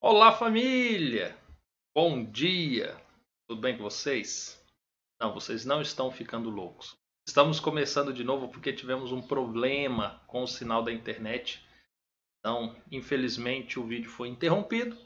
Olá, família! Bom dia! Tudo bem com vocês? Não, vocês não estão ficando loucos. Estamos começando de novo porque tivemos um problema com o sinal da internet. Então, infelizmente, o vídeo foi interrompido.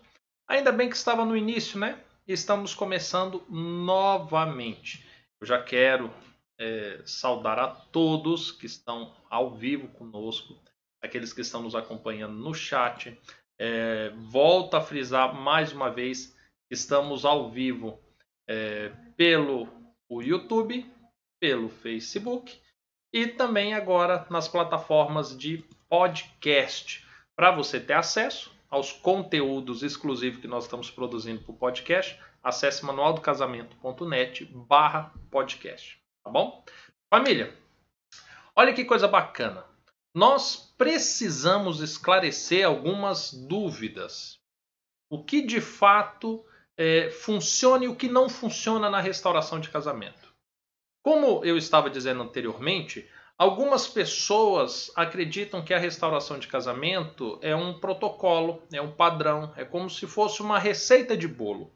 Ainda bem que estava no início, né? Estamos começando novamente. Eu já quero é, saudar a todos que estão ao vivo conosco, aqueles que estão nos acompanhando no chat, é, volto a frisar mais uma vez, estamos ao vivo é, pelo o YouTube, pelo Facebook e também agora nas plataformas de podcast. Para você ter acesso aos conteúdos exclusivos que nós estamos produzindo para o podcast, acesse manualdocasamento.net barra podcast. Tá bom? Família, olha que coisa bacana nós precisamos esclarecer algumas dúvidas. O que de fato é, funciona e o que não funciona na restauração de casamento. Como eu estava dizendo anteriormente, algumas pessoas acreditam que a restauração de casamento é um protocolo, é um padrão, é como se fosse uma receita de bolo.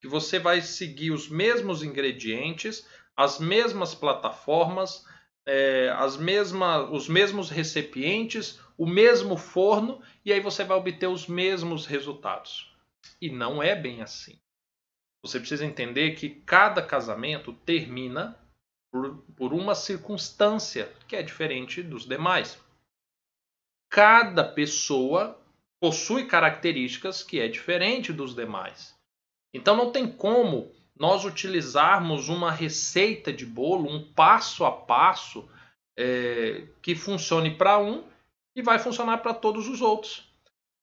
Que você vai seguir os mesmos ingredientes, as mesmas plataformas, é, as mesmas, os mesmos recipientes, o mesmo forno, e aí você vai obter os mesmos resultados. E não é bem assim. Você precisa entender que cada casamento termina por, por uma circunstância que é diferente dos demais. Cada pessoa possui características que é diferente dos demais. Então não tem como nós utilizarmos uma receita de bolo, um passo a passo é, que funcione para um e vai funcionar para todos os outros.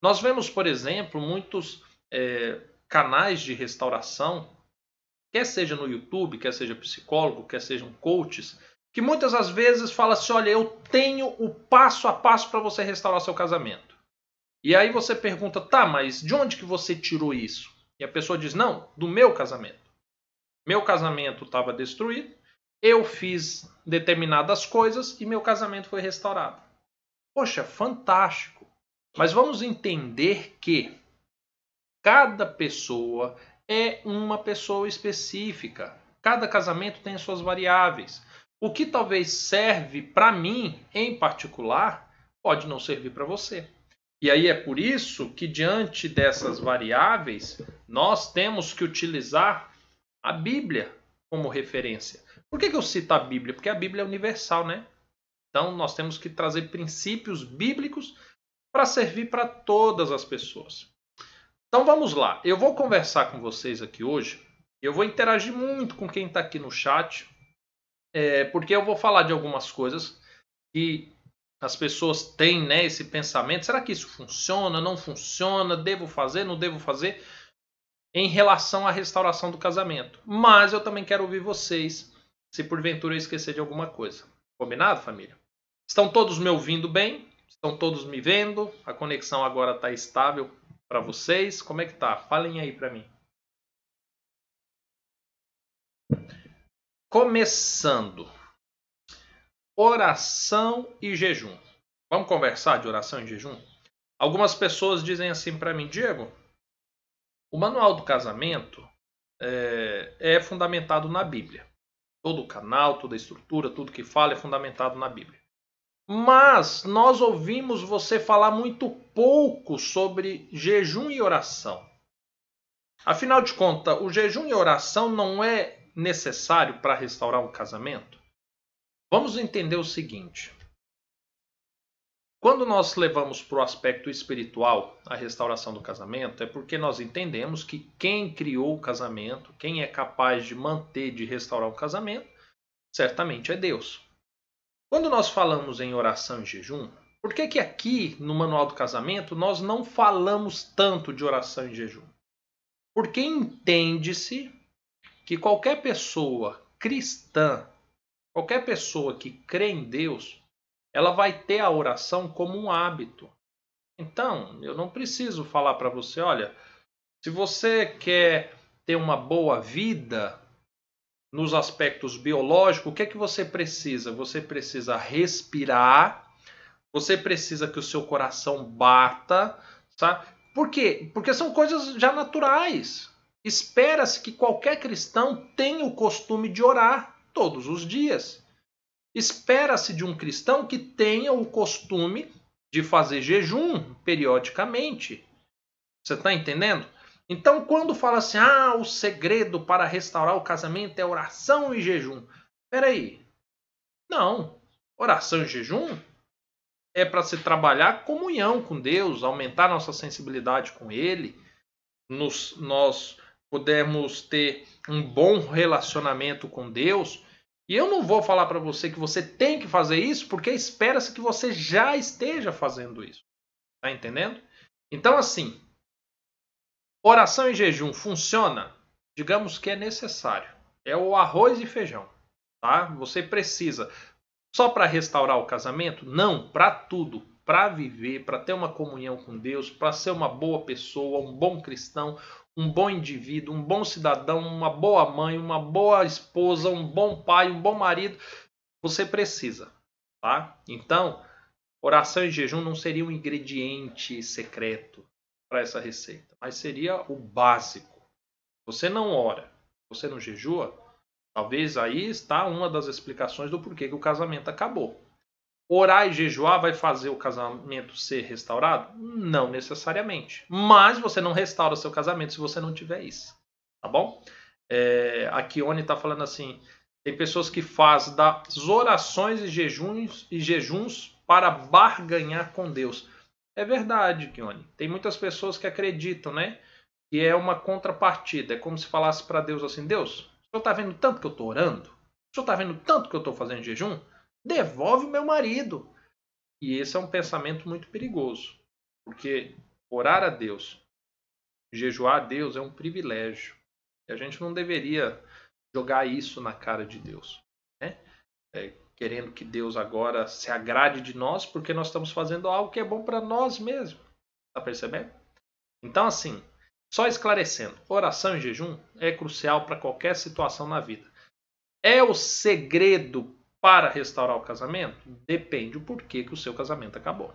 Nós vemos, por exemplo, muitos é, canais de restauração, quer seja no YouTube, quer seja psicólogo, quer sejam coaches, que muitas das vezes fala assim: olha, eu tenho o passo a passo para você restaurar seu casamento. E aí você pergunta, tá, mas de onde que você tirou isso? E a pessoa diz, não, do meu casamento. Meu casamento estava destruído, eu fiz determinadas coisas e meu casamento foi restaurado. Poxa, fantástico! Mas vamos entender que cada pessoa é uma pessoa específica. Cada casamento tem suas variáveis. O que talvez serve para mim em particular pode não servir para você. E aí é por isso que, diante dessas variáveis, nós temos que utilizar a Bíblia como referência. Por que, que eu cito a Bíblia? Porque a Bíblia é universal, né? Então nós temos que trazer princípios bíblicos para servir para todas as pessoas. Então vamos lá. Eu vou conversar com vocês aqui hoje. Eu vou interagir muito com quem está aqui no chat, é, porque eu vou falar de algumas coisas que as pessoas têm né, esse pensamento. Será que isso funciona? Não funciona? Devo fazer? Não devo fazer? Em relação à restauração do casamento. Mas eu também quero ouvir vocês, se porventura eu esquecer de alguma coisa. Combinado, família? Estão todos me ouvindo bem? Estão todos me vendo? A conexão agora está estável para vocês? Como é que tá? Falem aí para mim. Começando. Oração e jejum. Vamos conversar de oração e jejum? Algumas pessoas dizem assim para mim, Diego, o manual do casamento é, é fundamentado na Bíblia. Todo o canal, toda a estrutura, tudo que fala é fundamentado na Bíblia. Mas nós ouvimos você falar muito pouco sobre jejum e oração. Afinal de contas, o jejum e oração não é necessário para restaurar um casamento? Vamos entender o seguinte: quando nós levamos para o aspecto espiritual a restauração do casamento, é porque nós entendemos que quem criou o casamento, quem é capaz de manter, de restaurar o casamento, certamente é Deus. Quando nós falamos em oração e jejum, por que, que aqui no Manual do Casamento nós não falamos tanto de oração e jejum? Porque entende-se que qualquer pessoa cristã, qualquer pessoa que crê em Deus, ela vai ter a oração como um hábito. Então, eu não preciso falar para você, olha, se você quer ter uma boa vida nos aspectos biológicos, o que é que você precisa? Você precisa respirar, você precisa que o seu coração bata, sabe? Por quê? Porque são coisas já naturais. Espera-se que qualquer cristão tenha o costume de orar todos os dias. Espera-se de um cristão que tenha o costume de fazer jejum periodicamente. Você está entendendo? Então, quando fala assim, ah, o segredo para restaurar o casamento é oração e jejum. Peraí. Não. Oração e jejum é para se trabalhar comunhão com Deus, aumentar nossa sensibilidade com Ele. Nos, nós podemos ter um bom relacionamento com Deus. E eu não vou falar para você que você tem que fazer isso, porque espera-se que você já esteja fazendo isso. Tá entendendo? Então, assim, oração e jejum funciona? Digamos que é necessário. É o arroz e feijão. Tá? Você precisa. Só para restaurar o casamento? Não, para tudo. Para viver, para ter uma comunhão com Deus, para ser uma boa pessoa, um bom cristão, um bom indivíduo, um bom cidadão, uma boa mãe, uma boa esposa, um bom pai, um bom marido, você precisa, tá? Então, oração e jejum não seria um ingrediente secreto para essa receita, mas seria o básico. Você não ora, você não jejua, talvez aí está uma das explicações do porquê que o casamento acabou. Orar e jejuar vai fazer o casamento ser restaurado? Não necessariamente. Mas você não restaura seu casamento se você não tiver isso. Tá bom? É, a Kione está falando assim: tem pessoas que fazem das orações e jejuns, e jejuns para barganhar com Deus. É verdade, Kione. Tem muitas pessoas que acreditam, né? Que é uma contrapartida. É como se falasse para Deus assim: Deus, o senhor está vendo tanto que eu estou orando? O senhor está vendo tanto que eu estou fazendo jejum? Devolve meu marido. E esse é um pensamento muito perigoso, porque orar a Deus, jejuar a Deus é um privilégio. E a gente não deveria jogar isso na cara de Deus, né? É, querendo que Deus agora se agrade de nós, porque nós estamos fazendo algo que é bom para nós mesmos. Tá percebendo? Então, assim, só esclarecendo, oração e jejum é crucial para qualquer situação na vida. É o segredo para restaurar o casamento? Depende do porquê que o seu casamento acabou.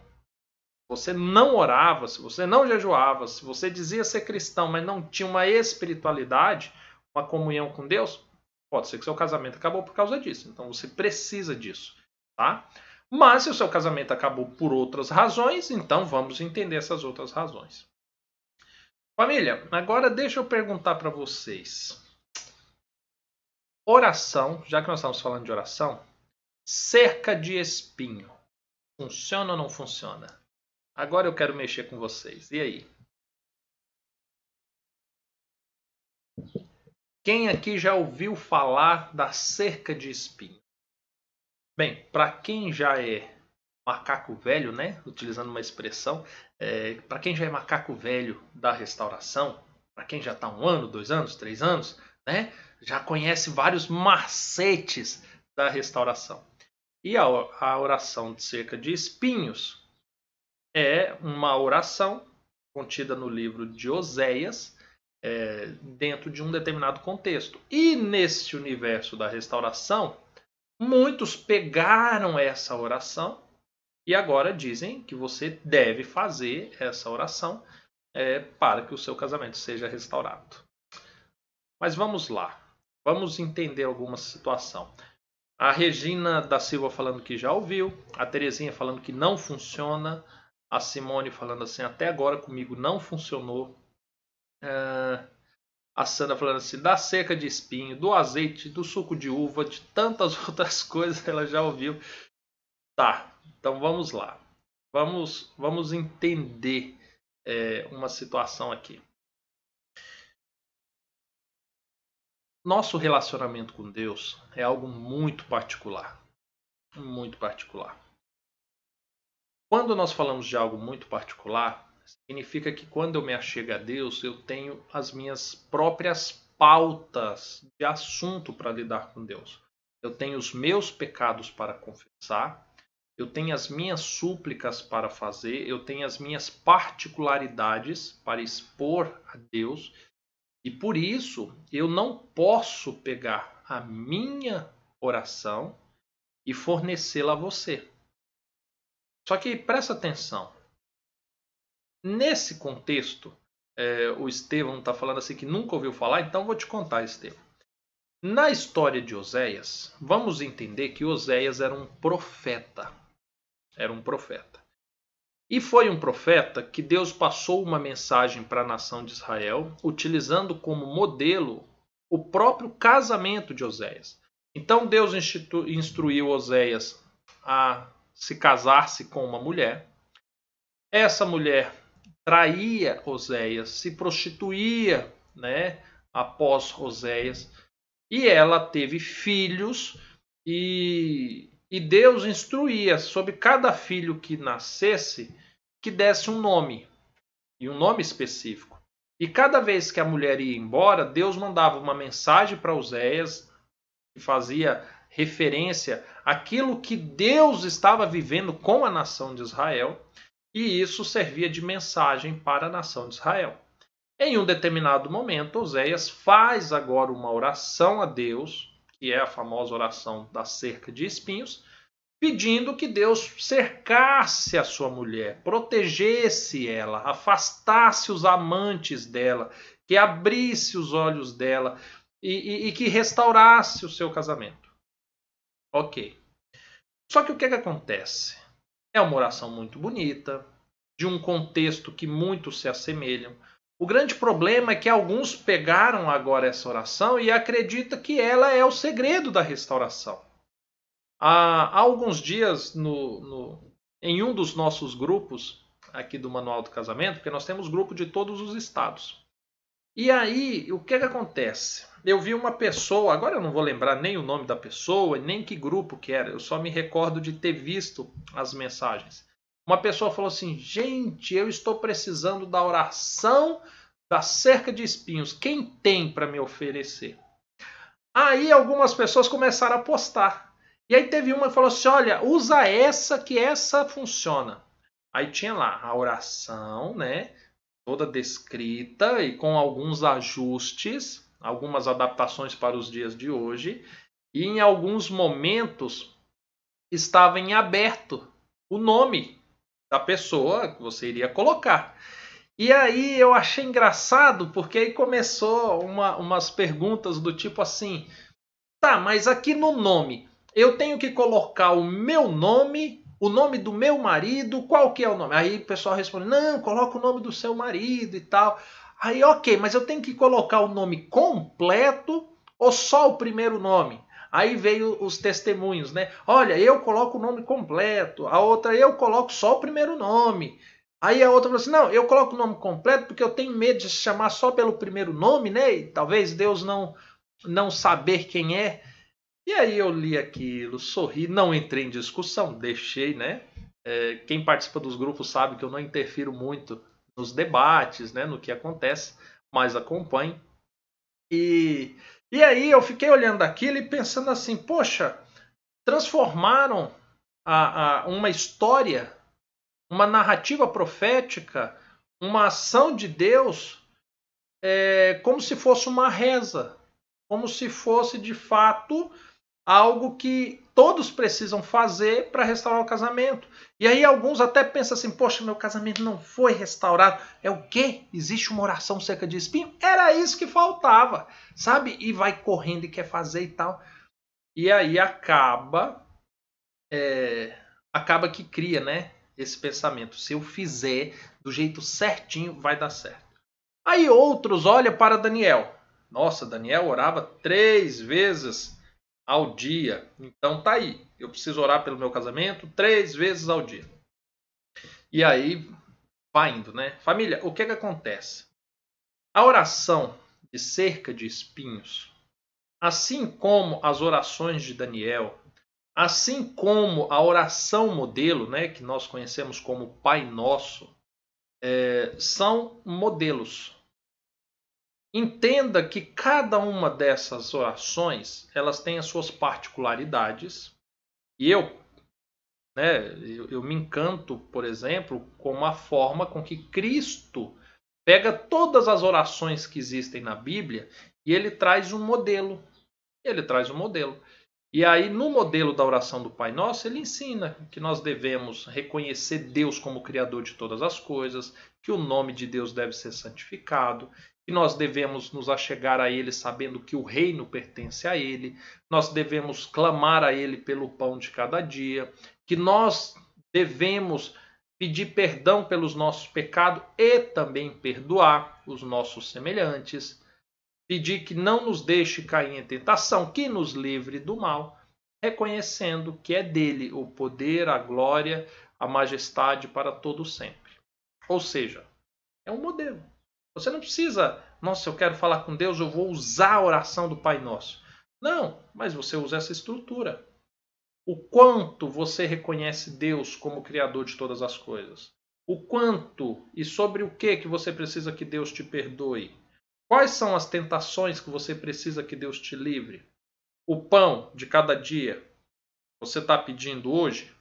Você não orava, se você não jejuava, se você dizia ser cristão, mas não tinha uma espiritualidade, uma comunhão com Deus, pode ser que seu casamento acabou por causa disso. Então você precisa disso, tá? Mas se o seu casamento acabou por outras razões, então vamos entender essas outras razões. Família, agora deixa eu perguntar para vocês. Oração, já que nós estamos falando de oração, Cerca de espinho. Funciona ou não funciona? Agora eu quero mexer com vocês. E aí? Quem aqui já ouviu falar da cerca de espinho? Bem, para quem já é macaco velho, né? Utilizando uma expressão, é, para quem já é macaco velho da restauração, para quem já está um ano, dois anos, três anos, né? Já conhece vários macetes da restauração. E a, oração de cerca de espinhos é uma oração contida no livro de Oséias, é, dentro de um determinado contexto. E nesse universo da restauração, muitos pegaram essa oração e agora dizem que você deve fazer essa oração é, para que o seu casamento seja restaurado. Mas vamos lá, vamos entender alguma situação. A Regina da Silva falando que já ouviu. A Terezinha falando que não funciona. A Simone falando assim, até agora comigo não funcionou. É... A Sandra falando assim, da seca de espinho, do azeite, do suco de uva, de tantas outras coisas ela já ouviu. Tá, então vamos lá. Vamos, vamos entender é, uma situação aqui. Nosso relacionamento com Deus é algo muito particular. Muito particular. Quando nós falamos de algo muito particular, significa que quando eu me achego a Deus, eu tenho as minhas próprias pautas de assunto para lidar com Deus. Eu tenho os meus pecados para confessar, eu tenho as minhas súplicas para fazer, eu tenho as minhas particularidades para expor a Deus e por isso eu não posso pegar a minha oração e fornecê-la a você. Só que presta atenção. nesse contexto, é, o Estevão está falando assim que nunca ouviu falar, então vou te contar, Estevão. Na história de Oséias, vamos entender que Oséias era um profeta. Era um profeta. E foi um profeta que Deus passou uma mensagem para a nação de Israel, utilizando como modelo o próprio casamento de Oséias. Então Deus instruiu Oséias a se casar-se com uma mulher. Essa mulher traía Oséias, se prostituía, né, após Oséias, e ela teve filhos e, e Deus instruía sobre cada filho que nascesse que desse um nome e um nome específico. E cada vez que a mulher ia embora, Deus mandava uma mensagem para Oséias que fazia referência àquilo que Deus estava vivendo com a nação de Israel, e isso servia de mensagem para a nação de Israel. Em um determinado momento, Oséias faz agora uma oração a Deus, que é a famosa oração da cerca de espinhos, pedindo que Deus cercasse a sua mulher, protegesse ela, afastasse os amantes dela, que abrisse os olhos dela e, e, e que restaurasse o seu casamento. Ok. Só que o que, que acontece? É uma oração muito bonita, de um contexto que muitos se assemelham. O grande problema é que alguns pegaram agora essa oração e acreditam que ela é o segredo da restauração. Há, alguns dias, no, no, em um dos nossos grupos aqui do Manual do Casamento, porque nós temos grupo de todos os estados. E aí, o que, que acontece? Eu vi uma pessoa, agora eu não vou lembrar nem o nome da pessoa, nem que grupo que era, eu só me recordo de ter visto as mensagens. Uma pessoa falou assim: gente, eu estou precisando da oração da cerca de espinhos. Quem tem para me oferecer? Aí algumas pessoas começaram a postar. E aí teve uma que falou assim: olha, usa essa que essa funciona. Aí tinha lá a oração, né? Toda descrita e com alguns ajustes, algumas adaptações para os dias de hoje. E em alguns momentos estava em aberto o nome da pessoa que você iria colocar. E aí eu achei engraçado porque aí começou uma, umas perguntas do tipo assim: tá, mas aqui no nome eu tenho que colocar o meu nome, o nome do meu marido, qual que é o nome? Aí o pessoal responde: não, coloca o nome do seu marido e tal. Aí, ok, mas eu tenho que colocar o nome completo ou só o primeiro nome? Aí veio os testemunhos, né? Olha, eu coloco o nome completo, a outra eu coloco só o primeiro nome. Aí a outra falou assim: não, eu coloco o nome completo porque eu tenho medo de se chamar só pelo primeiro nome, né? E talvez Deus não, não saber quem é. E aí eu li aquilo, sorri, não entrei em discussão, deixei, né? É, quem participa dos grupos sabe que eu não interfiro muito nos debates, né? No que acontece, mas acompanho. E e aí eu fiquei olhando aquilo e pensando assim, poxa, transformaram a, a, uma história, uma narrativa profética, uma ação de Deus, é, como se fosse uma reza, como se fosse de fato algo que todos precisam fazer para restaurar o casamento. E aí alguns até pensam assim: poxa, meu casamento não foi restaurado. É o quê? Existe uma oração seca de espinho? Era isso que faltava, sabe? E vai correndo e quer fazer e tal. E aí acaba, é, acaba que cria, né? Esse pensamento: se eu fizer do jeito certinho, vai dar certo. Aí outros olham para Daniel. Nossa, Daniel orava três vezes ao dia. Então tá aí. Eu preciso orar pelo meu casamento três vezes ao dia. E aí vai indo, né? Família, o que é que acontece? A oração de cerca de espinhos, assim como as orações de Daniel, assim como a oração modelo, né, que nós conhecemos como Pai Nosso, é, são modelos Entenda que cada uma dessas orações, elas têm as suas particularidades. E eu, né, eu, eu me encanto, por exemplo, com a forma com que Cristo pega todas as orações que existem na Bíblia e ele traz um modelo. Ele traz um modelo. E aí, no modelo da oração do Pai Nosso, ele ensina que nós devemos reconhecer Deus como Criador de todas as coisas, que o nome de Deus deve ser santificado, que nós devemos nos achegar a Ele sabendo que o reino pertence a Ele, nós devemos clamar a Ele pelo pão de cada dia, que nós devemos pedir perdão pelos nossos pecados e também perdoar os nossos semelhantes, pedir que não nos deixe cair em tentação, que nos livre do mal, reconhecendo que é dele o poder, a glória, a majestade para todo sempre. Ou seja, é um modelo. Você não precisa, nossa, eu quero falar com Deus, eu vou usar a oração do Pai Nosso. Não, mas você usa essa estrutura. O quanto você reconhece Deus como Criador de todas as coisas. O quanto e sobre o que que você precisa que Deus te perdoe. Quais são as tentações que você precisa que Deus te livre? O pão de cada dia você está pedindo hoje?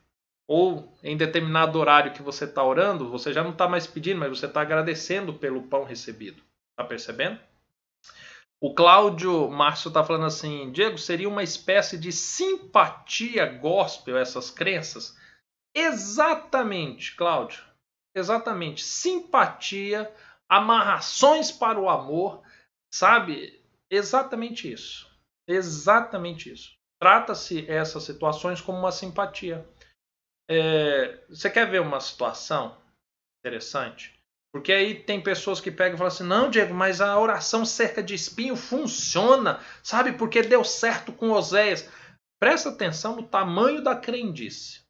Ou em determinado horário que você está orando, você já não está mais pedindo, mas você está agradecendo pelo pão recebido. Está percebendo? O Cláudio Márcio está falando assim: Diego, seria uma espécie de simpatia gospel essas crenças? Exatamente, Cláudio. Exatamente. Simpatia, amarrações para o amor, sabe? Exatamente isso. Exatamente isso. Trata-se essas situações como uma simpatia. É, você quer ver uma situação interessante? Porque aí tem pessoas que pegam e falam assim: não, Diego, mas a oração cerca de espinho funciona, sabe? Porque deu certo com Oséias. Presta atenção no tamanho da crendice.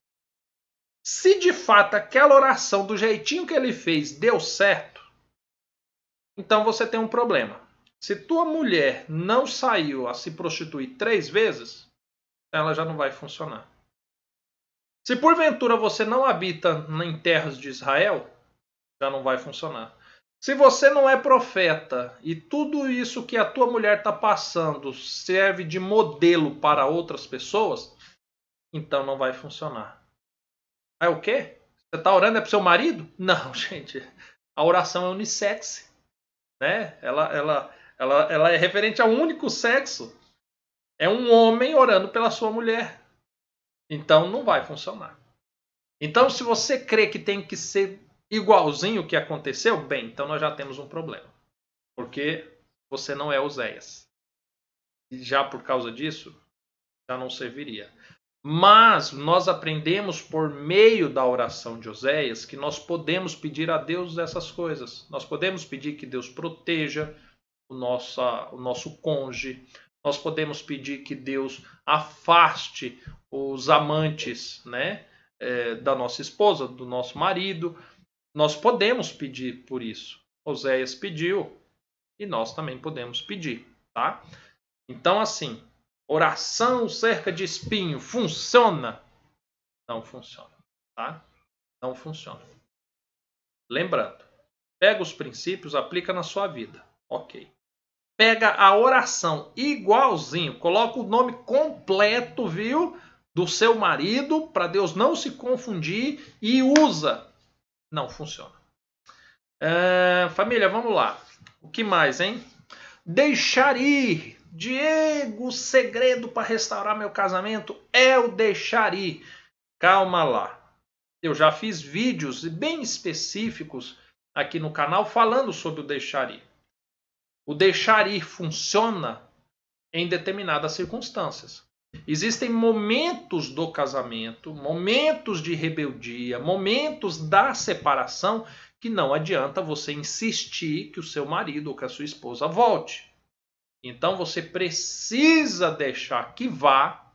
Se de fato aquela oração, do jeitinho que ele fez, deu certo, então você tem um problema. Se tua mulher não saiu a se prostituir três vezes, ela já não vai funcionar. Se porventura você não habita em terras de Israel, já não vai funcionar. Se você não é profeta e tudo isso que a tua mulher está passando serve de modelo para outras pessoas, então não vai funcionar. É o quê? Você está orando é para seu marido? Não, gente. A oração é unissex. Né? Ela, ela, ela, ela é referente ao único sexo. É um homem orando pela sua mulher. Então não vai funcionar. Então, se você crê que tem que ser igualzinho o que aconteceu, bem, então nós já temos um problema. Porque você não é Oséias. E já por causa disso, já não serviria. Mas nós aprendemos por meio da oração de Oséias que nós podemos pedir a Deus essas coisas. Nós podemos pedir que Deus proteja o nosso, o nosso cônjuge. Nós podemos pedir que Deus afaste os amantes né, é, da nossa esposa, do nosso marido. Nós podemos pedir por isso. Oséias pediu e nós também podemos pedir, tá? Então, assim, oração cerca de espinho funciona? Não funciona, tá? Não funciona. Lembrando, pega os princípios, aplica na sua vida. Ok. Pega a oração igualzinho, coloca o nome completo, viu? Do seu marido para Deus não se confundir e usa. Não funciona. É, família, vamos lá. O que mais, hein? Deixar ir. Diego, o segredo para restaurar meu casamento é o deixar ir. Calma lá. Eu já fiz vídeos bem específicos aqui no canal falando sobre o deixar ir. O deixar ir funciona em determinadas circunstâncias. Existem momentos do casamento, momentos de rebeldia, momentos da separação que não adianta você insistir que o seu marido ou que a sua esposa volte. Então você precisa deixar que vá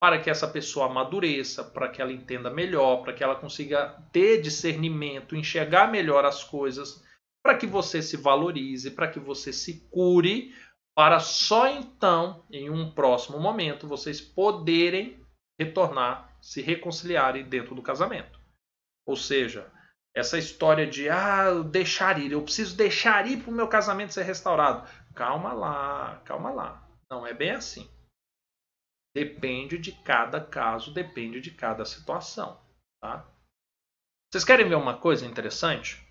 para que essa pessoa amadureça, para que ela entenda melhor, para que ela consiga ter discernimento, enxergar melhor as coisas, para que você se valorize, para que você se cure, para só então, em um próximo momento, vocês poderem retornar, se reconciliarem dentro do casamento. Ou seja, essa história de ah, deixar ir, eu preciso deixar ir para o meu casamento ser restaurado. Calma lá, calma lá. Não é bem assim. Depende de cada caso, depende de cada situação. Tá? Vocês querem ver uma coisa interessante?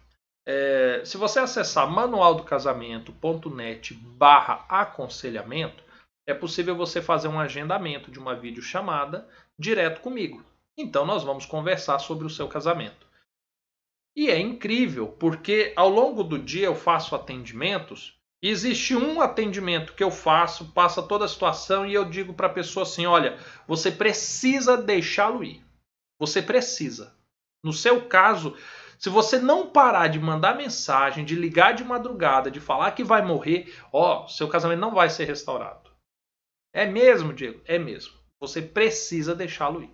É, se você acessar manualdocasamento.net barra aconselhamento, é possível você fazer um agendamento de uma videochamada direto comigo. Então nós vamos conversar sobre o seu casamento. E é incrível, porque ao longo do dia eu faço atendimentos. E existe um atendimento que eu faço, passa toda a situação e eu digo para a pessoa assim: olha, você precisa deixá-lo ir. Você precisa. No seu caso, se você não parar de mandar mensagem, de ligar de madrugada, de falar que vai morrer, ó, seu casamento não vai ser restaurado. É mesmo, Diego? É mesmo. Você precisa deixá-lo ir.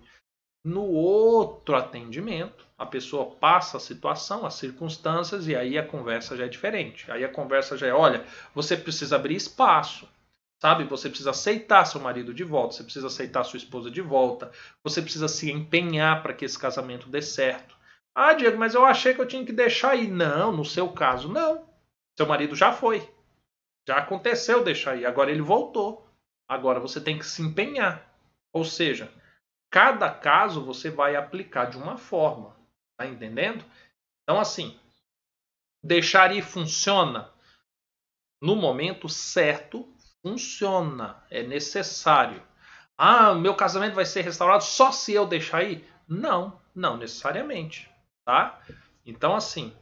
No outro atendimento, a pessoa passa a situação, as circunstâncias e aí a conversa já é diferente. Aí a conversa já é, olha, você precisa abrir espaço. Sabe? Você precisa aceitar seu marido de volta, você precisa aceitar sua esposa de volta, você precisa se empenhar para que esse casamento dê certo. Ah, Diego, mas eu achei que eu tinha que deixar aí. Não, no seu caso, não. Seu marido já foi. Já aconteceu deixar aí. Agora ele voltou. Agora você tem que se empenhar. Ou seja, cada caso você vai aplicar de uma forma. Tá entendendo? Então, assim, deixar ir funciona. No momento certo, funciona. É necessário. Ah, meu casamento vai ser restaurado só se eu deixar ir? Não, não necessariamente tá? Então, assim,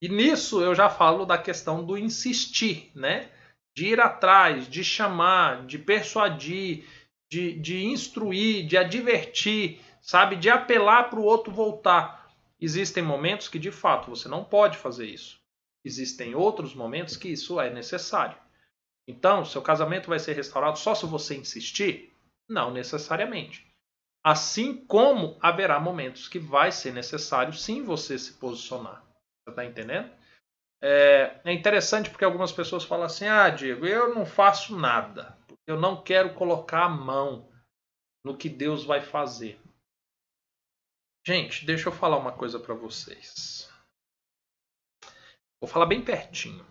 e nisso eu já falo da questão do insistir, né? De ir atrás, de chamar, de persuadir, de, de instruir, de advertir, sabe? De apelar para o outro voltar. Existem momentos que de fato você não pode fazer isso. Existem outros momentos que isso é necessário. Então, seu casamento vai ser restaurado só se você insistir? Não necessariamente. Assim como haverá momentos que vai ser necessário sim você se posicionar. Você está entendendo? É, é, interessante porque algumas pessoas falam assim: ah, Diego, eu não faço nada. Eu não quero colocar a mão no que Deus vai fazer. Gente, deixa eu falar uma coisa para vocês. Vou falar bem pertinho.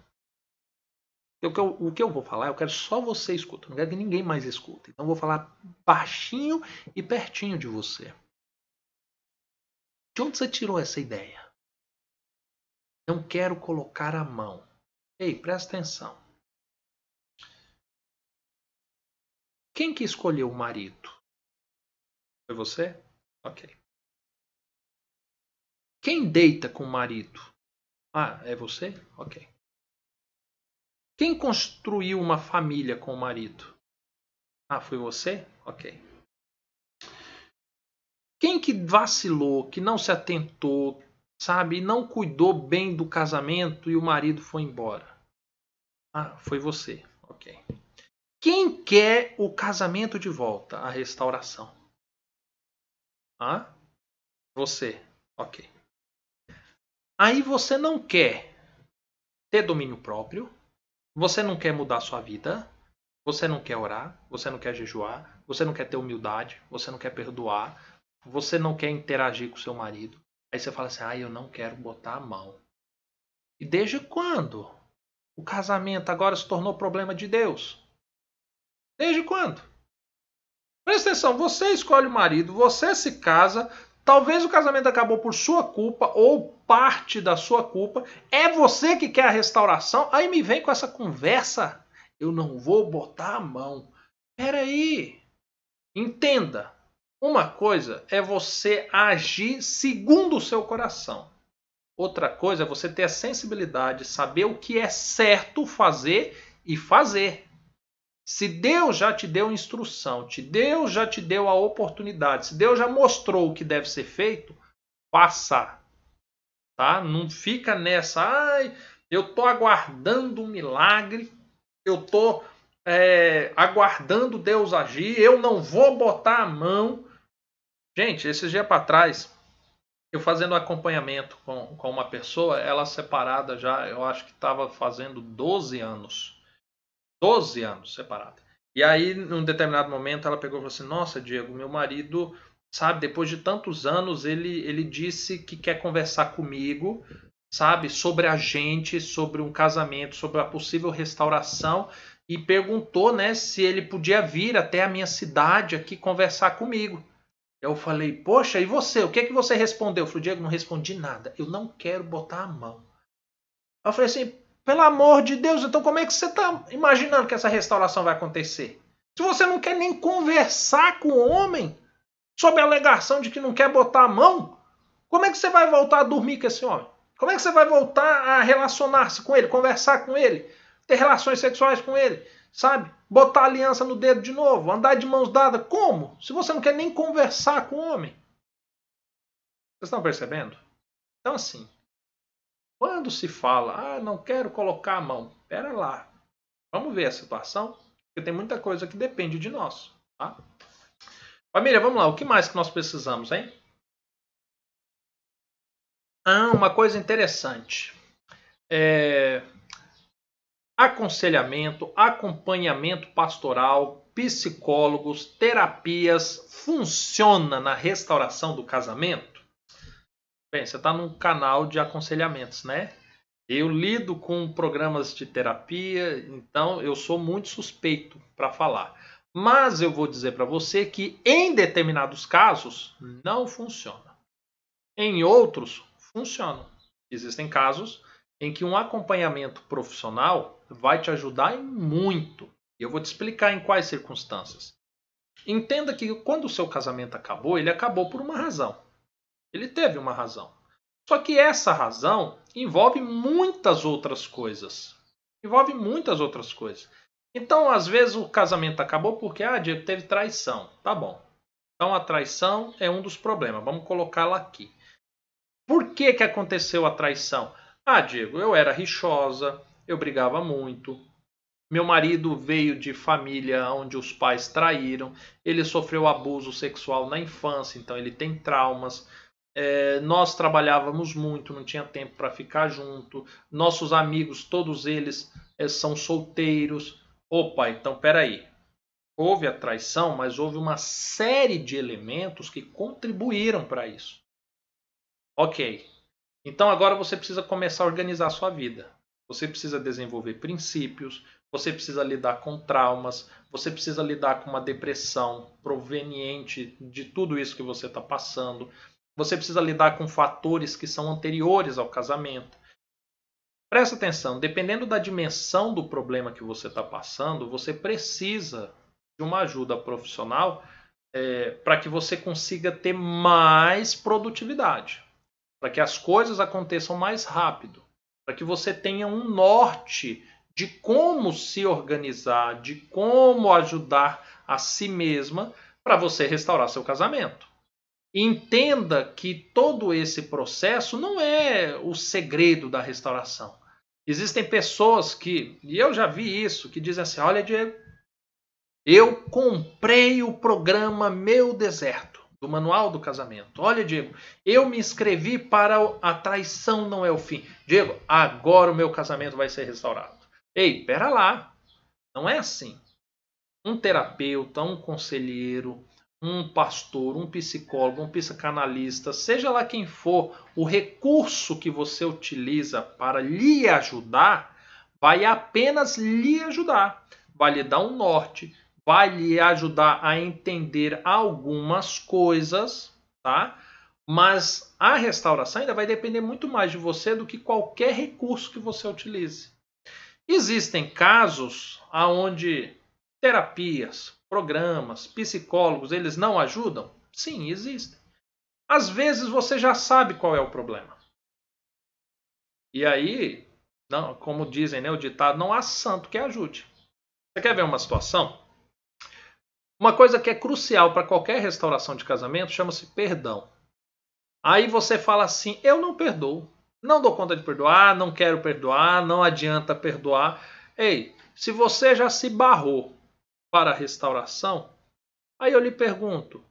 O que, eu, o que eu vou falar, eu quero só você escutar. Não quero que ninguém mais escute. Então eu vou falar baixinho e pertinho de você. De onde você tirou essa ideia? Não quero colocar a mão. Ei, presta atenção. Quem que escolheu o marido? Foi você? Ok. Quem deita com o marido? Ah, é você? Ok. Quem construiu uma família com o marido? Ah, foi você? Ok. Quem que vacilou, que não se atentou, sabe, não cuidou bem do casamento e o marido foi embora? Ah, foi você. Ok. Quem quer o casamento de volta, a restauração? Ah? Você. Ok. Aí você não quer ter domínio próprio, você não quer mudar sua vida, você não quer orar, você não quer jejuar, você não quer ter humildade, você não quer perdoar, você não quer interagir com seu marido. Aí você fala assim: ah, eu não quero botar a mão. E desde quando o casamento agora se tornou problema de Deus? Desde quando? Presta atenção, você escolhe o marido, você se casa, Talvez o casamento acabou por sua culpa ou parte da sua culpa. É você que quer a restauração. Aí me vem com essa conversa. Eu não vou botar a mão. Peraí. Entenda. Uma coisa é você agir segundo o seu coração. Outra coisa é você ter a sensibilidade, saber o que é certo fazer e fazer. Se Deus já te deu instrução, se Deus já te deu a oportunidade, se Deus já mostrou o que deve ser feito, faça. Tá? Não fica nessa, ai, eu tô aguardando um milagre, eu tô é, aguardando Deus agir, eu não vou botar a mão. Gente, esses dias para trás, eu fazendo acompanhamento com, com uma pessoa, ela separada já, eu acho que estava fazendo 12 anos. 12 anos separada. E aí, num determinado momento, ela pegou e falou assim: Nossa, Diego, meu marido, sabe, depois de tantos anos, ele, ele disse que quer conversar comigo, sabe, sobre a gente, sobre um casamento, sobre a possível restauração, e perguntou, né, se ele podia vir até a minha cidade aqui conversar comigo. Eu falei, poxa, e você? O que é que você respondeu? Eu falei, Diego, não respondi nada. Eu não quero botar a mão. Eu falei assim, pelo amor de Deus, então como é que você está imaginando que essa restauração vai acontecer? Se você não quer nem conversar com o homem, sob a alegação de que não quer botar a mão, como é que você vai voltar a dormir com esse homem? Como é que você vai voltar a relacionar-se com ele, conversar com ele, ter relações sexuais com ele, sabe? Botar aliança no dedo de novo, andar de mãos dadas. Como? Se você não quer nem conversar com o homem. Vocês estão percebendo? Então, assim, quando se fala, ah, não quero colocar a mão, pera lá, vamos ver a situação, porque tem muita coisa que depende de nós. Tá? Família, vamos lá, o que mais que nós precisamos, hein? Ah, uma coisa interessante. É... Aconselhamento, acompanhamento pastoral, psicólogos, terapias, funciona na restauração do casamento? Bem, você está num canal de aconselhamentos, né? Eu lido com programas de terapia, então eu sou muito suspeito para falar. Mas eu vou dizer para você que em determinados casos não funciona. Em outros funcionam. Existem casos em que um acompanhamento profissional vai te ajudar em muito. E eu vou te explicar em quais circunstâncias. Entenda que quando o seu casamento acabou, ele acabou por uma razão. Ele teve uma razão. Só que essa razão envolve muitas outras coisas. Envolve muitas outras coisas. Então, às vezes, o casamento acabou porque, ah, Diego, teve traição. Tá bom. Então, a traição é um dos problemas. Vamos colocá-la aqui. Por que, que aconteceu a traição? Ah, Diego, eu era rixosa, eu brigava muito. Meu marido veio de família onde os pais traíram, ele sofreu abuso sexual na infância, então ele tem traumas. É, nós trabalhávamos muito, não tinha tempo para ficar junto. Nossos amigos, todos eles é, são solteiros. Opa, então peraí. Houve a traição, mas houve uma série de elementos que contribuíram para isso. Ok. Então agora você precisa começar a organizar a sua vida. Você precisa desenvolver princípios, você precisa lidar com traumas, você precisa lidar com uma depressão proveniente de tudo isso que você está passando. Você precisa lidar com fatores que são anteriores ao casamento. Presta atenção, dependendo da dimensão do problema que você está passando, você precisa de uma ajuda profissional é, para que você consiga ter mais produtividade para que as coisas aconteçam mais rápido, para que você tenha um norte de como se organizar, de como ajudar a si mesma para você restaurar seu casamento. Entenda que todo esse processo não é o segredo da restauração. Existem pessoas que, e eu já vi isso, que dizem assim: olha, Diego, eu comprei o programa Meu Deserto do Manual do Casamento. Olha, Diego, eu me inscrevi para a traição não é o fim. Diego, agora o meu casamento vai ser restaurado. Ei, pera lá. Não é assim. Um terapeuta, um conselheiro, um pastor, um psicólogo, um psicanalista, seja lá quem for, o recurso que você utiliza para lhe ajudar, vai apenas lhe ajudar. Vai lhe dar um norte, vai lhe ajudar a entender algumas coisas, tá? Mas a restauração ainda vai depender muito mais de você do que qualquer recurso que você utilize. Existem casos onde terapias, programas, psicólogos, eles não ajudam? Sim, existem. Às vezes você já sabe qual é o problema. E aí, não, como dizem né, o ditado, não há santo que ajude. Você quer ver uma situação? Uma coisa que é crucial para qualquer restauração de casamento chama-se perdão. Aí você fala assim: eu não perdoo, não dou conta de perdoar, não quero perdoar, não adianta perdoar. Ei, se você já se barrou para a restauração, aí eu lhe pergunto: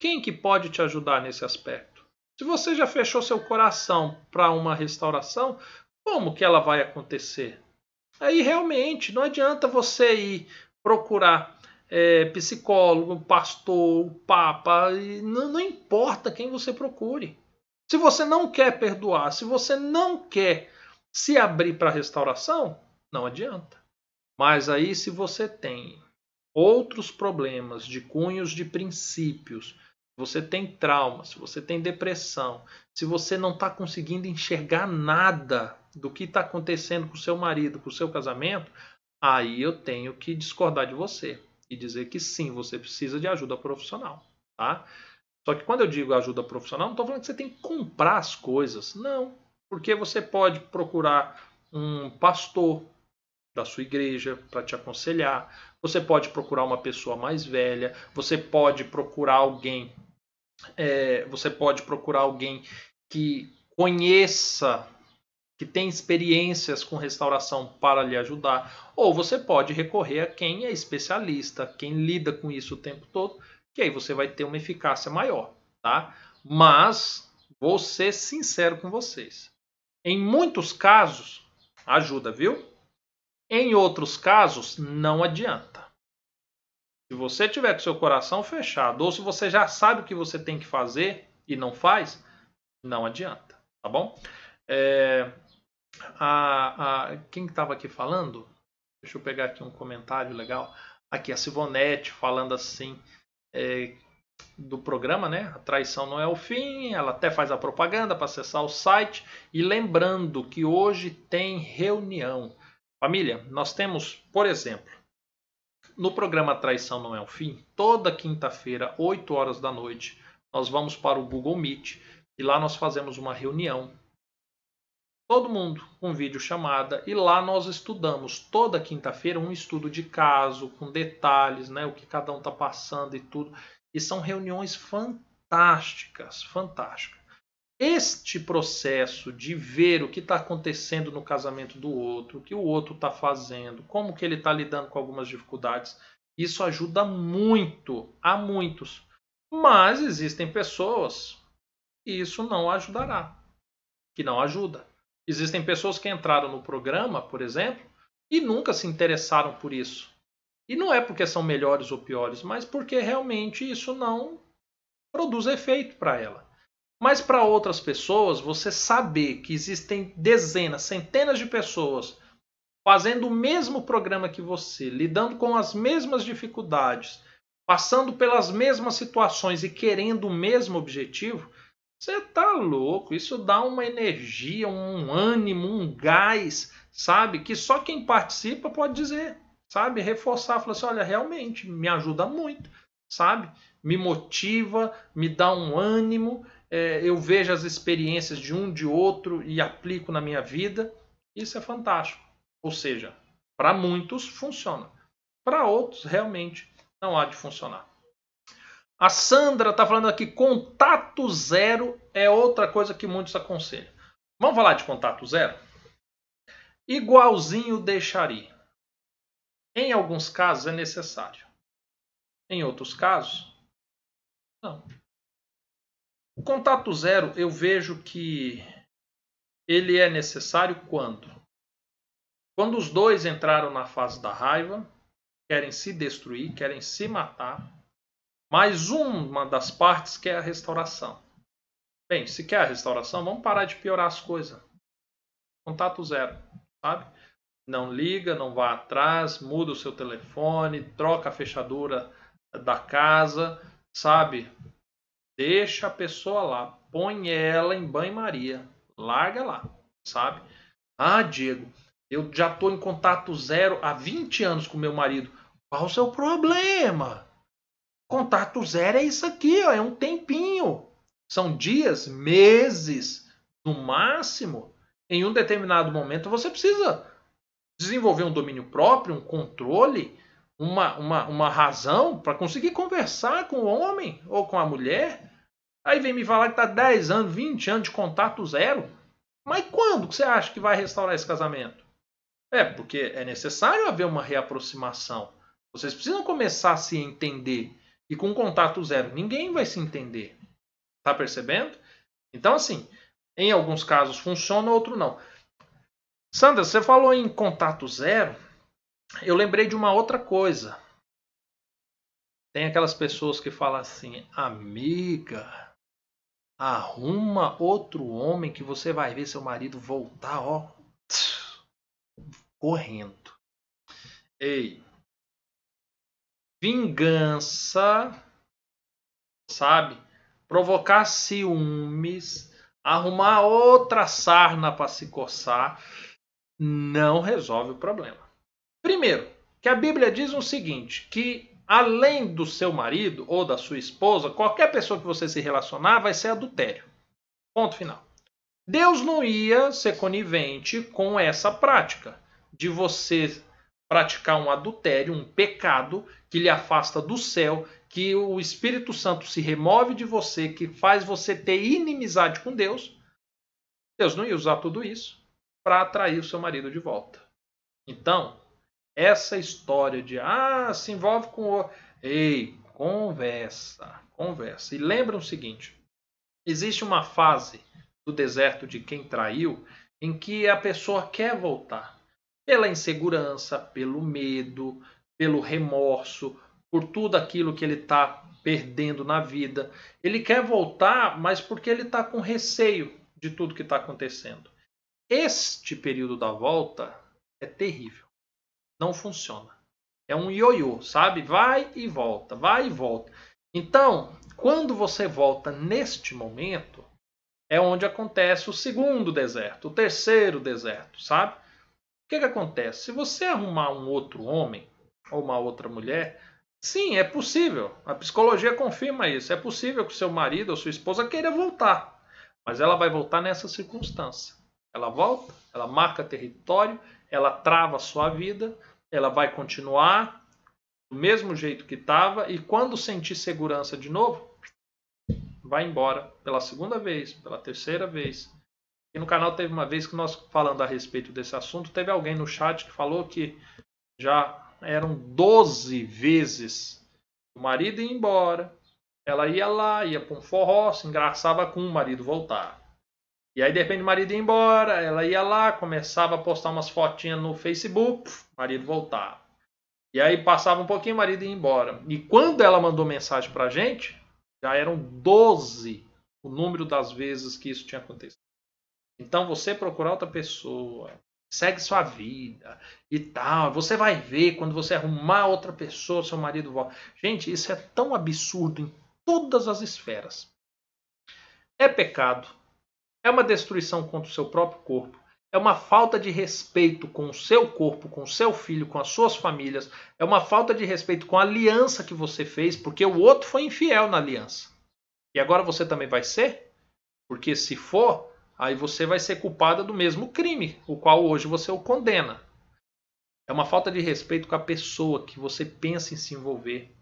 quem que pode te ajudar nesse aspecto? Se você já fechou seu coração para uma restauração, como que ela vai acontecer? Aí realmente não adianta você ir procurar é, psicólogo, pastor, papa, não, não importa quem você procure. Se você não quer perdoar, se você não quer se abrir para a restauração, não adianta. Mas aí, se você tem outros problemas de cunhos de princípios, você tem trauma, se você tem depressão, se você não está conseguindo enxergar nada do que está acontecendo com o seu marido, com o seu casamento, aí eu tenho que discordar de você. e dizer que sim, você precisa de ajuda profissional, tá? Só que quando eu digo ajuda profissional, não estou falando que você tem que comprar as coisas. Não. Porque você pode procurar um pastor da sua igreja para te aconselhar. Você pode procurar uma pessoa mais velha. Você pode procurar alguém. É, você pode procurar alguém que conheça, que tem experiências com restauração para lhe ajudar. Ou você pode recorrer a quem é especialista, quem lida com isso o tempo todo, que aí você vai ter uma eficácia maior, tá? Mas vou ser sincero com vocês. Em muitos casos, ajuda, viu? Em outros casos, não adianta. Se você tiver com seu coração fechado, ou se você já sabe o que você tem que fazer e não faz, não adianta, tá bom? É, a, a, quem estava aqui falando? Deixa eu pegar aqui um comentário legal. Aqui, a Sivonete falando assim é, do programa, né? A traição não é o fim. Ela até faz a propaganda para acessar o site. E lembrando que hoje tem reunião. Família, nós temos, por exemplo, no programa Traição Não É o Fim, toda quinta-feira, 8 horas da noite, nós vamos para o Google Meet e lá nós fazemos uma reunião. Todo mundo com vídeo chamada e lá nós estudamos toda quinta-feira um estudo de caso com detalhes, né, o que cada um está passando e tudo. E são reuniões fantásticas, fantásticas. Este processo de ver o que está acontecendo no casamento do outro, o que o outro está fazendo, como que ele está lidando com algumas dificuldades, isso ajuda muito a muitos. Mas existem pessoas que isso não ajudará, que não ajuda. Existem pessoas que entraram no programa, por exemplo, e nunca se interessaram por isso. E não é porque são melhores ou piores, mas porque realmente isso não produz efeito para ela. Mas para outras pessoas, você saber que existem dezenas, centenas de pessoas fazendo o mesmo programa que você, lidando com as mesmas dificuldades, passando pelas mesmas situações e querendo o mesmo objetivo, você tá louco. Isso dá uma energia, um ânimo, um gás, sabe? Que só quem participa pode dizer sabe? Reforçar, falar assim, olha, realmente me ajuda muito, sabe? Me motiva, me dá um ânimo, é, eu vejo as experiências de um de outro e aplico na minha vida. Isso é fantástico. Ou seja, para muitos funciona, para outros realmente não há de funcionar. A Sandra está falando aqui: contato zero é outra coisa que muitos aconselham. Vamos falar de contato zero? Igualzinho deixaria. Em alguns casos é necessário. Em outros casos, não. O contato zero eu vejo que ele é necessário quando? Quando os dois entraram na fase da raiva, querem se destruir, querem se matar, mas uma das partes quer a restauração. Bem, se quer a restauração, vamos parar de piorar as coisas. Contato zero, sabe? não liga, não vá atrás, muda o seu telefone, troca a fechadura da casa, sabe? Deixa a pessoa lá, põe ela em banho-maria, larga lá, sabe? Ah, Diego, eu já estou em contato zero há 20 anos com meu marido. Qual o seu problema? Contato zero é isso aqui, ó, é um tempinho. São dias, meses, no máximo. Em um determinado momento você precisa desenvolver um domínio próprio, um controle, uma, uma, uma razão para conseguir conversar com o homem ou com a mulher. Aí vem me falar que está 10 anos, 20 anos de contato zero. Mas quando você acha que vai restaurar esse casamento? É, porque é necessário haver uma reaproximação. Vocês precisam começar a se entender. E com contato zero, ninguém vai se entender. Tá percebendo? Então, assim, em alguns casos funciona, outro não. Sandra, você falou em contato zero. Eu lembrei de uma outra coisa. Tem aquelas pessoas que falam assim, amiga, arruma outro homem que você vai ver seu marido voltar, ó, correndo. Ei, vingança, sabe? Provocar ciúmes, arrumar outra sarna para se coçar não resolve o problema. Primeiro, que a Bíblia diz o seguinte, que além do seu marido ou da sua esposa, qualquer pessoa que você se relacionar vai ser adultério. Ponto final. Deus não ia ser conivente com essa prática de você praticar um adultério, um pecado que lhe afasta do céu, que o Espírito Santo se remove de você, que faz você ter inimizade com Deus. Deus não ia usar tudo isso para atrair o seu marido de volta. Então, essa história de ah, se envolve com o. Ei, conversa, conversa. E lembra o seguinte: existe uma fase do deserto de quem traiu em que a pessoa quer voltar pela insegurança, pelo medo, pelo remorso, por tudo aquilo que ele está perdendo na vida. Ele quer voltar, mas porque ele está com receio de tudo que está acontecendo. Este período da volta é terrível. Não funciona. É um ioiô, sabe? Vai e volta, vai e volta. Então, quando você volta neste momento, é onde acontece o segundo deserto, o terceiro deserto, sabe? O que, que acontece? Se você arrumar um outro homem ou uma outra mulher, sim, é possível. A psicologia confirma isso. É possível que seu marido ou sua esposa queira voltar, mas ela vai voltar nessa circunstância. Ela volta, ela marca território, ela trava a sua vida, ela vai continuar do mesmo jeito que estava e quando sentir segurança de novo, vai embora pela segunda vez, pela terceira vez. E no canal teve uma vez que nós falando a respeito desse assunto, teve alguém no chat que falou que já eram 12 vezes o marido ia embora, ela ia lá, ia para um forró, se engraçava com o marido voltar. E aí, de repente, o marido ia embora, ela ia lá, começava a postar umas fotinhas no Facebook, marido voltava. E aí passava um pouquinho, o marido ia embora. E quando ela mandou mensagem pra gente, já eram 12 o número das vezes que isso tinha acontecido. Então você procurar outra pessoa, segue sua vida e tal. Você vai ver quando você arrumar outra pessoa, seu marido volta. Gente, isso é tão absurdo em todas as esferas. É pecado, é uma destruição contra o seu próprio corpo, é uma falta de respeito com o seu corpo, com o seu filho, com as suas famílias, é uma falta de respeito com a aliança que você fez, porque o outro foi infiel na aliança. E agora você também vai ser? Porque se for, aí você vai ser culpada do mesmo crime, o qual hoje você o condena. É uma falta de respeito com a pessoa que você pensa em se envolver,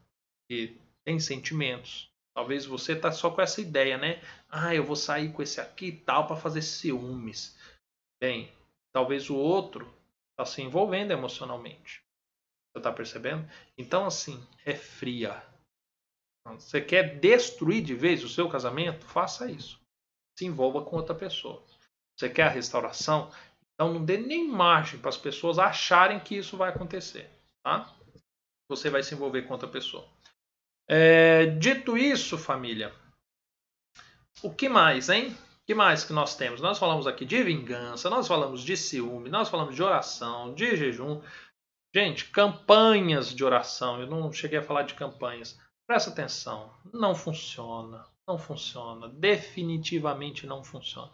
e tem sentimentos, Talvez você está só com essa ideia, né? Ah, eu vou sair com esse aqui e tal para fazer ciúmes. Bem, talvez o outro está se envolvendo emocionalmente. Você está percebendo? Então, assim, é fria. Você quer destruir de vez o seu casamento? Faça isso. Se envolva com outra pessoa. Você quer a restauração? Então não dê nem margem para as pessoas acharem que isso vai acontecer. Tá? Você vai se envolver com outra pessoa. É, dito isso, família, o que mais, hein? O que mais que nós temos? Nós falamos aqui de vingança, nós falamos de ciúme, nós falamos de oração, de jejum. Gente, campanhas de oração. Eu não cheguei a falar de campanhas. Presta atenção. Não funciona. Não funciona. Definitivamente não funciona.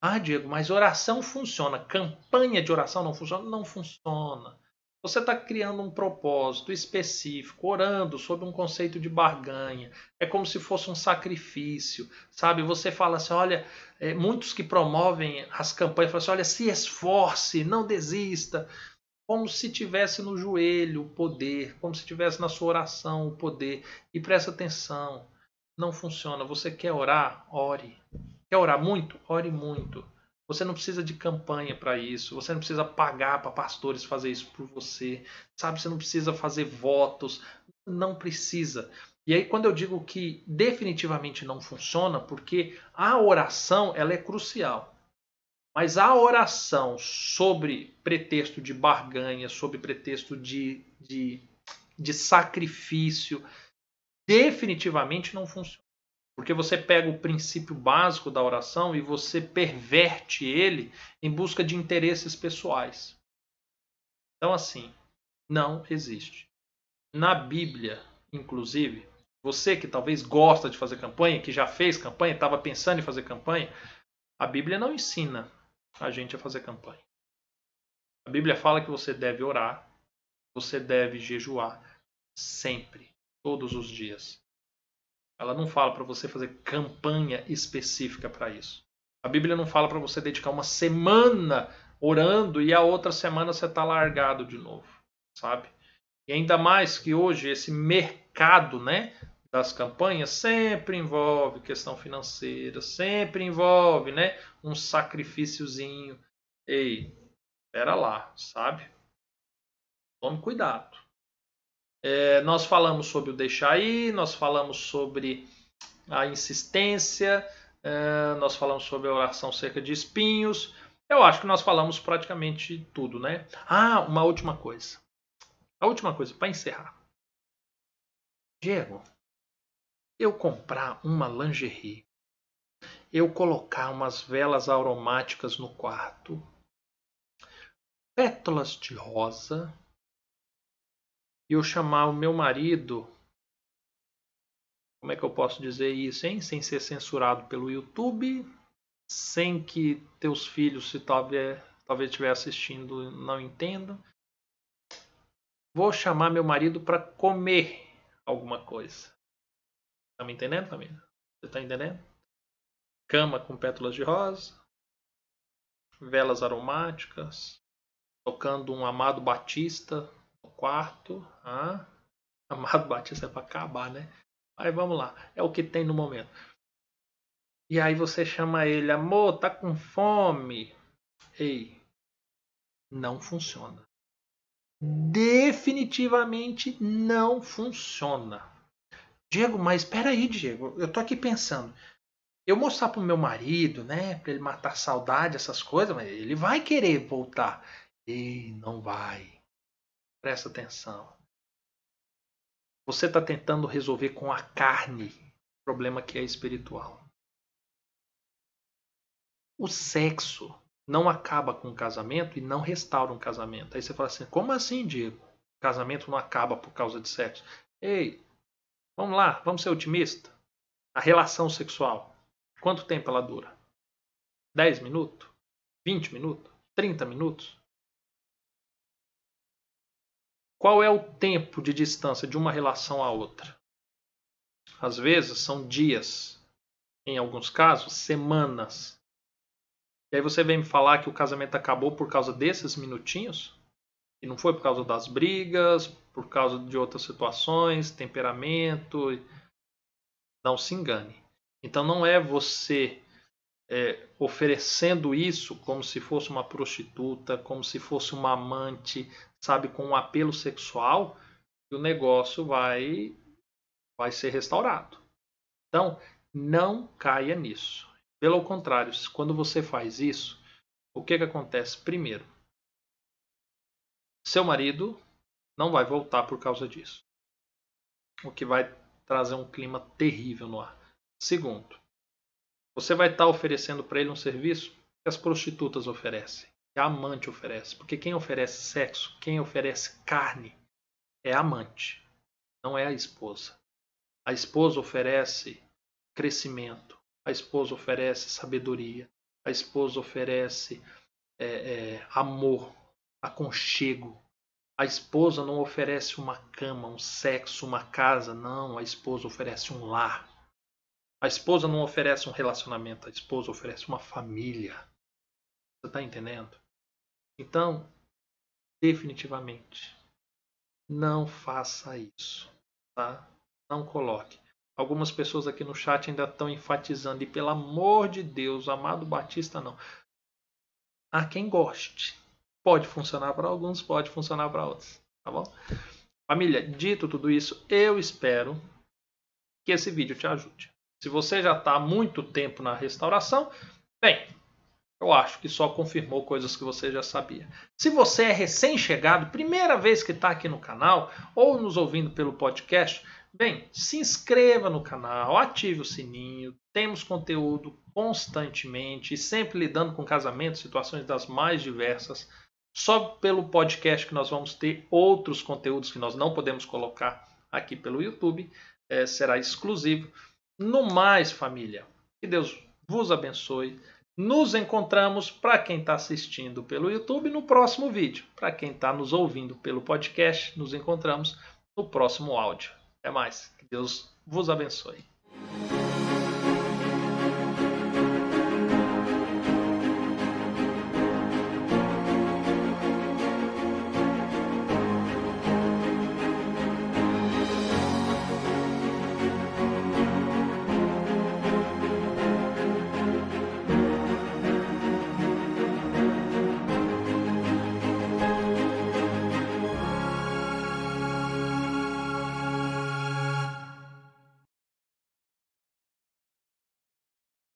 Ah, Diego, mas oração funciona. Campanha de oração não funciona? Não funciona. Você está criando um propósito específico, orando sobre um conceito de barganha. É como se fosse um sacrifício, sabe? Você fala assim, olha, é, muitos que promovem as campanhas falam assim, olha, se esforce, não desista. Como se tivesse no joelho o poder, como se tivesse na sua oração o poder. E presta atenção, não funciona. Você quer orar? Ore. Quer orar muito? Ore muito. Você não precisa de campanha para isso. Você não precisa pagar para pastores fazer isso por você. Sabe? Você não precisa fazer votos. Não precisa. E aí quando eu digo que definitivamente não funciona, porque a oração ela é crucial. Mas a oração sobre pretexto de barganha, sobre pretexto de, de, de sacrifício, definitivamente não funciona. Porque você pega o princípio básico da oração e você perverte ele em busca de interesses pessoais. Então, assim, não existe. Na Bíblia, inclusive, você que talvez gosta de fazer campanha, que já fez campanha, estava pensando em fazer campanha, a Bíblia não ensina a gente a fazer campanha. A Bíblia fala que você deve orar, você deve jejuar, sempre, todos os dias. Ela não fala para você fazer campanha específica para isso. A Bíblia não fala para você dedicar uma semana orando e a outra semana você está largado de novo, sabe? E ainda mais que hoje esse mercado, né, das campanhas sempre envolve questão financeira, sempre envolve, né, um sacrifíciozinho. Ei, espera lá, sabe? Tome cuidado. É, nós falamos sobre o deixar aí, nós falamos sobre a insistência, é, nós falamos sobre a oração cerca de espinhos. Eu acho que nós falamos praticamente tudo, né? Ah, uma última coisa. A última coisa, para encerrar. Diego, eu comprar uma lingerie, eu colocar umas velas aromáticas no quarto, pétalas de rosa, e eu chamar o meu marido, como é que eu posso dizer isso, hein? Sem ser censurado pelo YouTube, sem que teus filhos, se talvez talvez estiver assistindo, não entendam. Vou chamar meu marido para comer alguma coisa. Tá me entendendo, família? Você tá entendendo? Cama com pétalas de rosa, velas aromáticas, tocando um Amado Batista quarto. Ah, Amado Batista é para acabar, né? Mas vamos lá, é o que tem no momento. E aí você chama ele, amor, tá com fome. Ei, não funciona. Definitivamente não funciona. Diego, mas espera aí, Diego, eu tô aqui pensando. Eu mostrar pro meu marido, né, para ele matar saudade, essas coisas, mas ele vai querer voltar. E não vai. Presta atenção. Você está tentando resolver com a carne o problema que é espiritual. O sexo não acaba com o casamento e não restaura um casamento. Aí você fala assim: como assim, Diego? O casamento não acaba por causa de sexo. Ei, Vamos lá, vamos ser otimistas. A relação sexual, quanto tempo ela dura? 10 minutos? 20 minutos? 30 minutos? Qual é o tempo de distância de uma relação à outra? Às vezes são dias, em alguns casos, semanas. E aí você vem me falar que o casamento acabou por causa desses minutinhos? E não foi por causa das brigas, por causa de outras situações, temperamento. Não se engane. Então não é você é, oferecendo isso como se fosse uma prostituta, como se fosse uma amante, sabe, com um apelo sexual, que o negócio vai, vai ser restaurado. Então, não caia nisso. Pelo contrário, quando você faz isso, o que, que acontece? Primeiro, seu marido não vai voltar por causa disso. O que vai trazer um clima terrível no ar. Segundo, você vai estar oferecendo para ele um serviço que as prostitutas oferecem, a amante oferece. Porque quem oferece sexo, quem oferece carne, é a amante, não é a esposa. A esposa oferece crescimento, a esposa oferece sabedoria, a esposa oferece é, é, amor, aconchego, a esposa não oferece uma cama, um sexo, uma casa, não. A esposa oferece um lar. A esposa não oferece um relacionamento, a esposa oferece uma família. Você está entendendo? Então, definitivamente, não faça isso, tá? Não coloque. Algumas pessoas aqui no chat ainda estão enfatizando, e pelo amor de Deus, amado Batista, não. Há quem goste, Pode funcionar para alguns, pode funcionar para outros, tá bom? Família, dito tudo isso, eu espero que esse vídeo te ajude. Se você já está há muito tempo na restauração, bem, eu acho que só confirmou coisas que você já sabia. Se você é recém-chegado, primeira vez que está aqui no canal ou nos ouvindo pelo podcast, bem, se inscreva no canal, ative o sininho. Temos conteúdo constantemente e sempre lidando com casamentos, situações das mais diversas. Só pelo podcast que nós vamos ter outros conteúdos que nós não podemos colocar aqui pelo YouTube, é, será exclusivo. No mais, família, que Deus vos abençoe. Nos encontramos para quem está assistindo pelo YouTube no próximo vídeo. Para quem está nos ouvindo pelo podcast, nos encontramos no próximo áudio. Até mais. Que Deus vos abençoe.